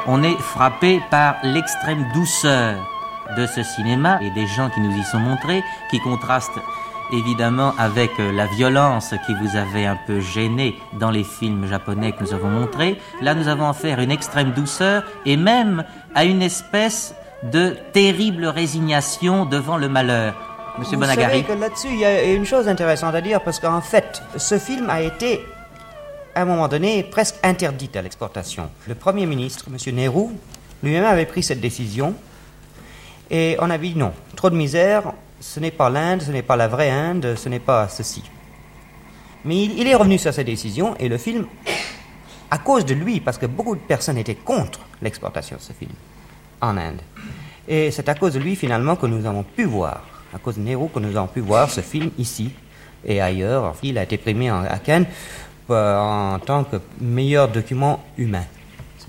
Speaker 3: On est frappé par l'extrême douceur de ce cinéma et des gens qui nous y sont montrés, qui contrastent évidemment avec euh, la violence qui vous avait un peu gêné dans les films japonais que nous avons montrés. Là, nous avons affaire à une extrême douceur et même à une espèce de terrible résignation devant le malheur. Monsieur
Speaker 4: Vous
Speaker 3: Bonagari.
Speaker 4: savez que là-dessus, il y a une chose intéressante à dire, parce qu'en fait, ce film a été, à un moment donné, presque interdit à l'exportation. Le Premier ministre, M. Nehru, lui-même avait pris cette décision, et on a dit non, trop de misère, ce n'est pas l'Inde, ce n'est pas la vraie Inde, ce n'est pas ceci. Mais il, il est revenu sur cette décision, et le film, à cause de lui, parce que beaucoup de personnes étaient contre l'exportation de ce film en Inde. Et c'est à cause de lui, finalement, que nous avons pu voir, à cause de Nehru, que nous avons pu voir ce film ici et ailleurs. Il a été primé à Cannes en tant que meilleur document humain.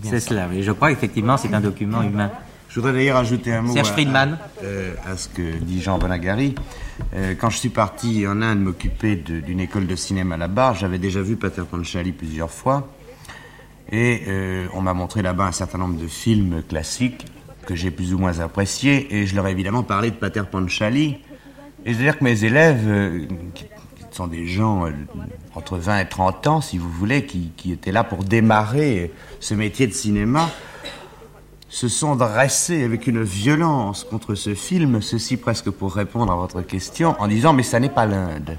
Speaker 3: C'est cela, oui. Je crois effectivement c'est un document humain.
Speaker 13: Je voudrais d'ailleurs ajouter un mot
Speaker 3: Serge
Speaker 13: à-
Speaker 3: Friedman.
Speaker 13: à, euh, à ce que dit Jean Bonagari. Euh, quand je suis parti en Inde m'occuper d'une école de cinéma là-bas, j'avais déjà vu Pater Panchali plusieurs fois. Et euh, on m'a montré là-bas un certain nombre de films classiques que j'ai plus ou moins appréciés. Et je leur ai évidemment parlé de Pater Panchali. Et je veux dire que mes élèves, euh, qui, qui sont des gens euh, entre 20 et 30 ans, si vous voulez, qui, qui étaient là pour démarrer ce métier de cinéma, se sont dressés avec une violence contre ce film, ceci presque pour répondre à votre question, en disant mais ça n'est pas l'Inde.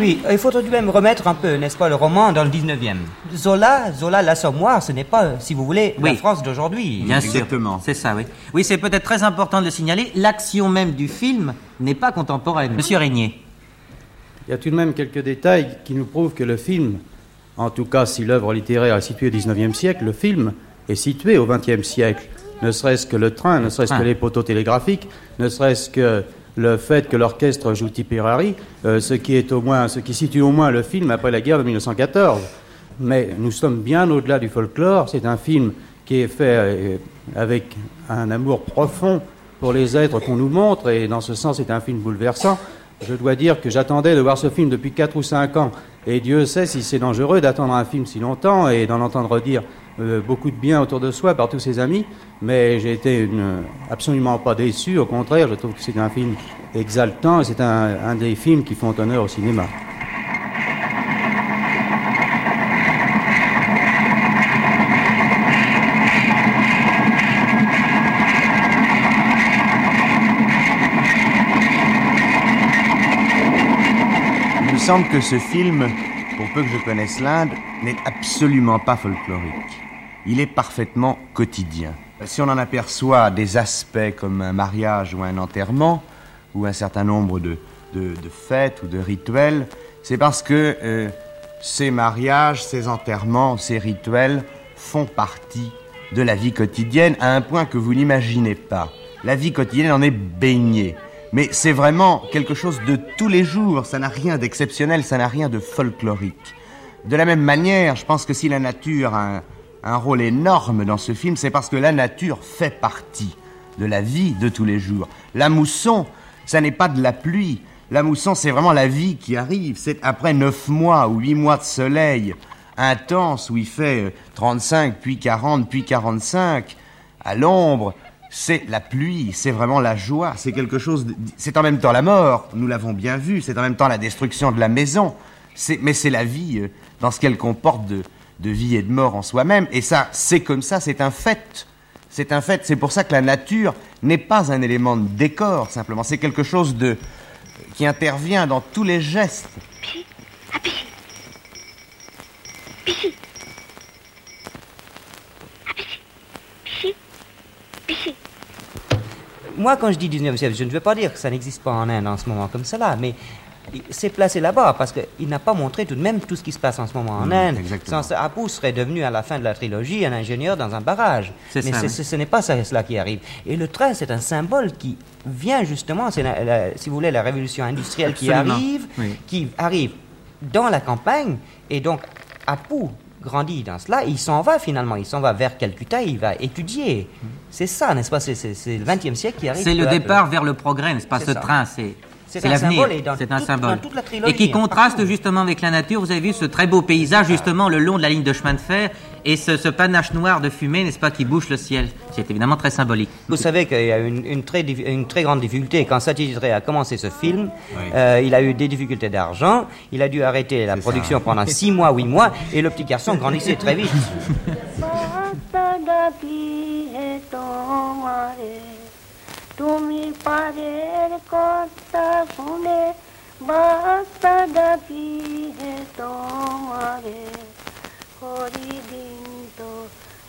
Speaker 4: Oui, il faut tout de même remettre un peu, n'est-ce pas, le roman dans le 19e. Zola, Zola l'Assommoir, ce n'est pas, si vous voulez, la. France d'aujourd'hui.
Speaker 3: Bien sûr. C'est ça, oui. Oui, c'est peut-être très important de le signaler. L'action même du film n'est pas contemporaine. Monsieur Régnier.
Speaker 14: Il y a tout de même quelques détails qui nous prouvent que le film, en tout cas si l'œuvre littéraire est située au XIXe siècle, le film est situé au XXe siècle. Ne serait-ce que le train, ne serait-ce
Speaker 3: Ah.
Speaker 14: que les poteaux télégraphiques, ne serait-ce que le fait que l'orchestre joue Tipperary, euh, ce qui est au moins, ce qui situe au moins le film après la guerre de 1914. Mais nous sommes bien au-delà du folklore. C'est un film qui est fait euh, avec un amour profond pour les êtres qu'on nous montre, et dans ce sens, c'est un film bouleversant. Je dois dire que j'attendais de voir ce film depuis 4 ou 5 ans, et Dieu sait si c'est dangereux d'attendre un film si longtemps et d'en entendre dire euh, beaucoup de bien autour de soi par tous ses amis, mais j'ai été absolument pas déçu. Au contraire, je trouve que c'est un film exaltant et c'est un des films qui font honneur au cinéma.
Speaker 13: Il me semble que ce film pour peu que je connaisse l'Inde, n'est absolument pas folklorique. Il est parfaitement quotidien. Si on en aperçoit des aspects comme un mariage ou un enterrement, ou un certain nombre de, de, fêtes ou de rituels, c'est parce que euh, ces mariages, ces enterrements, ces rituels font partie de la vie quotidienne à un point que vous n'imaginez pas. La vie quotidienne en est baignée. Mais c'est vraiment quelque chose de tous les jours, ça n'a rien d'exceptionnel, ça n'a rien de folklorique. De la même manière, je pense que si la nature a un, rôle énorme dans ce film, c'est parce que la nature fait partie de la vie de tous les jours. La mousson, ça n'est pas de la pluie. La mousson, c'est vraiment la vie qui arrive. C'est après neuf mois ou huit mois de soleil intense où il fait euh, 35, puis 40, puis 45, à l'ombre, c'est la pluie, c'est vraiment la joie, c'est quelque chose, c'est en même temps la mort, nous l'avons bien vu, c'est en même temps la destruction de la maison, mais c'est la vie euh, dans ce qu'elle comporte de, vie et de mort en soi-même, et ça, c'est comme ça, c'est un fait. C'est un fait, c'est pour ça que la nature n'est pas un élément de décor, simplement, c'est quelque chose de qui intervient dans tous les gestes.
Speaker 4: Moi, quand je dis 19e siècle, je ne veux pas dire que ça n'existe pas en Inde en ce moment comme cela, mais c'est placé là-bas parce qu'il n'a pas montré tout de même tout ce qui se passe en ce moment en
Speaker 13: Mm,
Speaker 4: Inde.
Speaker 13: exactement.
Speaker 4: Sans Apu serait devenu à la fin de la trilogie un ingénieur dans un barrage. Mais
Speaker 3: ça, oui.
Speaker 4: ce- n'est pas ça, cela qui arrive. Et le train, c'est un symbole qui vient justement, c'est si vous voulez, la révolution industrielle
Speaker 3: Absolument,
Speaker 4: qui arrive,
Speaker 3: oui.
Speaker 4: qui arrive dans la campagne, et donc Apu grandit dans cela, il s'en va finalement, il s'en va vers Calcutta, il va étudier. C'est ça, n'est-ce pas? C'est- le 20e siècle qui arrive.
Speaker 3: C'est le départ vers le progrès, n'est-ce pas Ce
Speaker 4: ça.
Speaker 3: train, c'est.
Speaker 4: C'est
Speaker 3: l'avenir, c'est un symbole.
Speaker 4: trilogie,
Speaker 3: et qui
Speaker 4: hein,
Speaker 3: contraste justement avec la nature. Vous avez vu ce très beau paysage justement le long de la ligne de chemin de fer et ce, ce panache noir de fumée, n'est-ce pas, qui bouche le ciel. C'est évidemment très symbolique.
Speaker 4: Vous savez qu'il y a une, une très, dif- une très grande difficulté. Quand Satyajit Ray a commencé ce film,
Speaker 3: Oui.
Speaker 4: euh, il a eu des difficultés d'argent, il a dû arrêter la production pendant six mois, huit mois, et le petit garçon grandissait très vite.
Speaker 15: ডাকি হে তো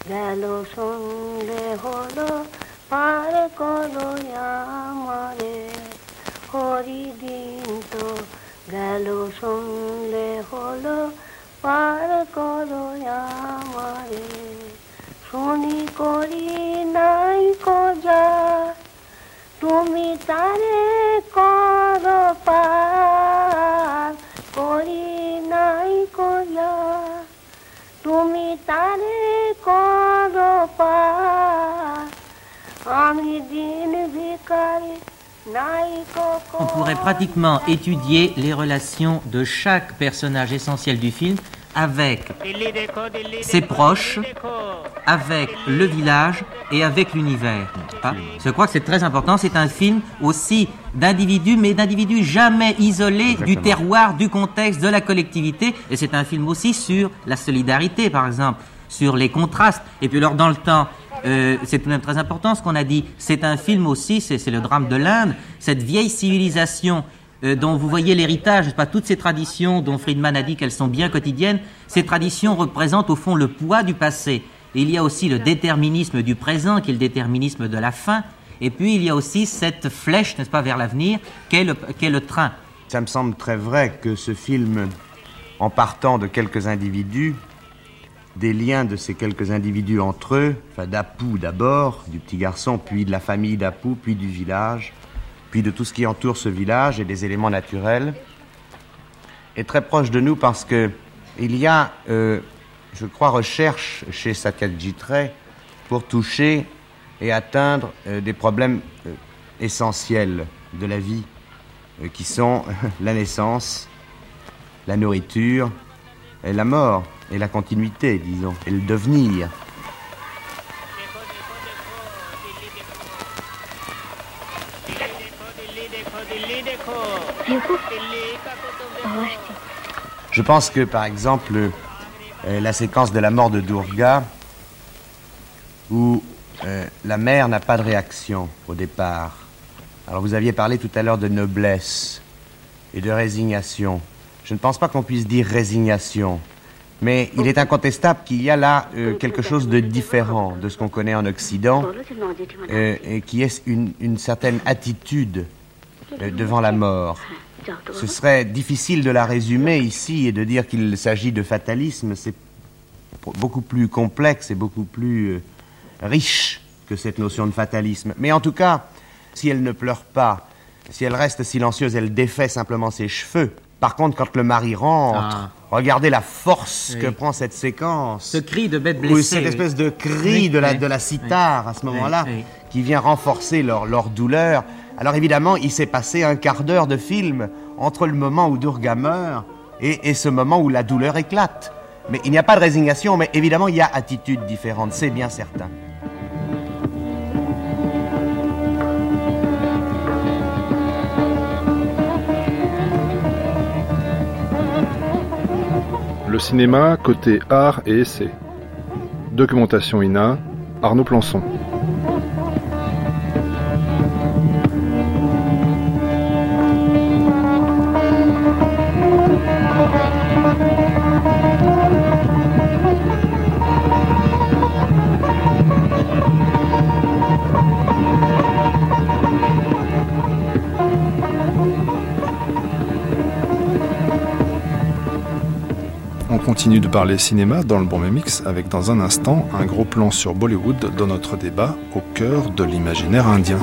Speaker 15: গেল সন্ধে হলো পার করো আমারে। হরিদিন তো গেল সন্ধে হলো পার করো আমারে। শুনি করি নাই কজা তুমি তারে করো পার। করি নাই কজা তুমি তারে করো পার আমি দিন ভিকারে নাই কো
Speaker 3: On pourrait pratiquement étudier les relations de chaque personnage essentiel du film avec ses proches, avec le village et avec l'univers. Je crois que c'est très important. C'est un film aussi d'individus, mais d'individus jamais isolés du terroir, du contexte, de la collectivité. Et c'est un film aussi sur la solidarité, par exemple, sur les contrastes. Et puis alors, dans le temps, euh, c'est tout de même très important ce qu'on a dit. C'est un film aussi, c'est le drame de l'Inde, cette vieille civilisation euh, dont vous voyez l'héritage, pas toutes ces traditions dont Friedman a dit qu'elles sont bien quotidiennes, ces traditions représentent au fond le poids du passé. Et il y a aussi le déterminisme du présent, qui est le déterminisme de la fin. Et puis il y a aussi cette flèche, n'est-ce pas, vers l'avenir, qu'est le, qu'est le train.
Speaker 13: Ça me semble très vrai que ce film, en partant de quelques individus, des liens de ces quelques individus entre eux, enfin d'Apu d'abord, du petit garçon, puis de la famille d'Apu, puis du village, de tout ce qui entoure ce village et des éléments naturels, est très proche de nous parce que il y a, euh, je crois, recherche chez Satyajit pour toucher et atteindre euh, des problèmes euh, essentiels de la vie qui sont la naissance, la nourriture, et la mort, et la continuité, disons, et le devenir. Je pense que, par exemple, euh, la séquence de la mort de Durga, où euh, la mère n'a pas de réaction au départ. Alors vous aviez parlé tout à l'heure de noblesse et de résignation. je ne pense pas qu'on puisse dire résignation. Mais il est incontestable qu'il y a là euh, quelque chose de différent de ce qu'on connaît en Occident, et qui est une, une certaine attitude euh, devant la mort. Ce serait difficile de la résumer ici et de dire qu'il s'agit de fatalisme. C'est beaucoup plus complexe et beaucoup plus euh, riche que cette notion de fatalisme. Mais en tout cas, si elle ne pleure pas, si elle reste silencieuse, elle défait simplement ses cheveux. Par contre, quand le mari rentre,
Speaker 3: Ah.
Speaker 13: regardez la force
Speaker 3: Oui.
Speaker 13: que prend cette séquence.
Speaker 3: Ce cri de bête
Speaker 13: Ou
Speaker 3: blessée.
Speaker 13: cette
Speaker 3: oui.
Speaker 13: espèce de cri
Speaker 3: Oui,
Speaker 13: de, la, de la cithare à ce moment-là, qui vient renforcer leur, leur douleur. Alors évidemment, il s'est passé un quart d'heure de film entre le moment où Durga meurt et, ce moment où la douleur éclate. Mais il n'y a pas de résignation, mais évidemment, il y a attitude différente, c'est bien certain.
Speaker 1: Le cinéma côté art et essai. Documentation INA, Arnaud Plançon. Parler cinéma dans le Bourmet Mix avec dans un instant un gros plan sur Bollywood dans notre débat au cœur de l'imaginaire indien.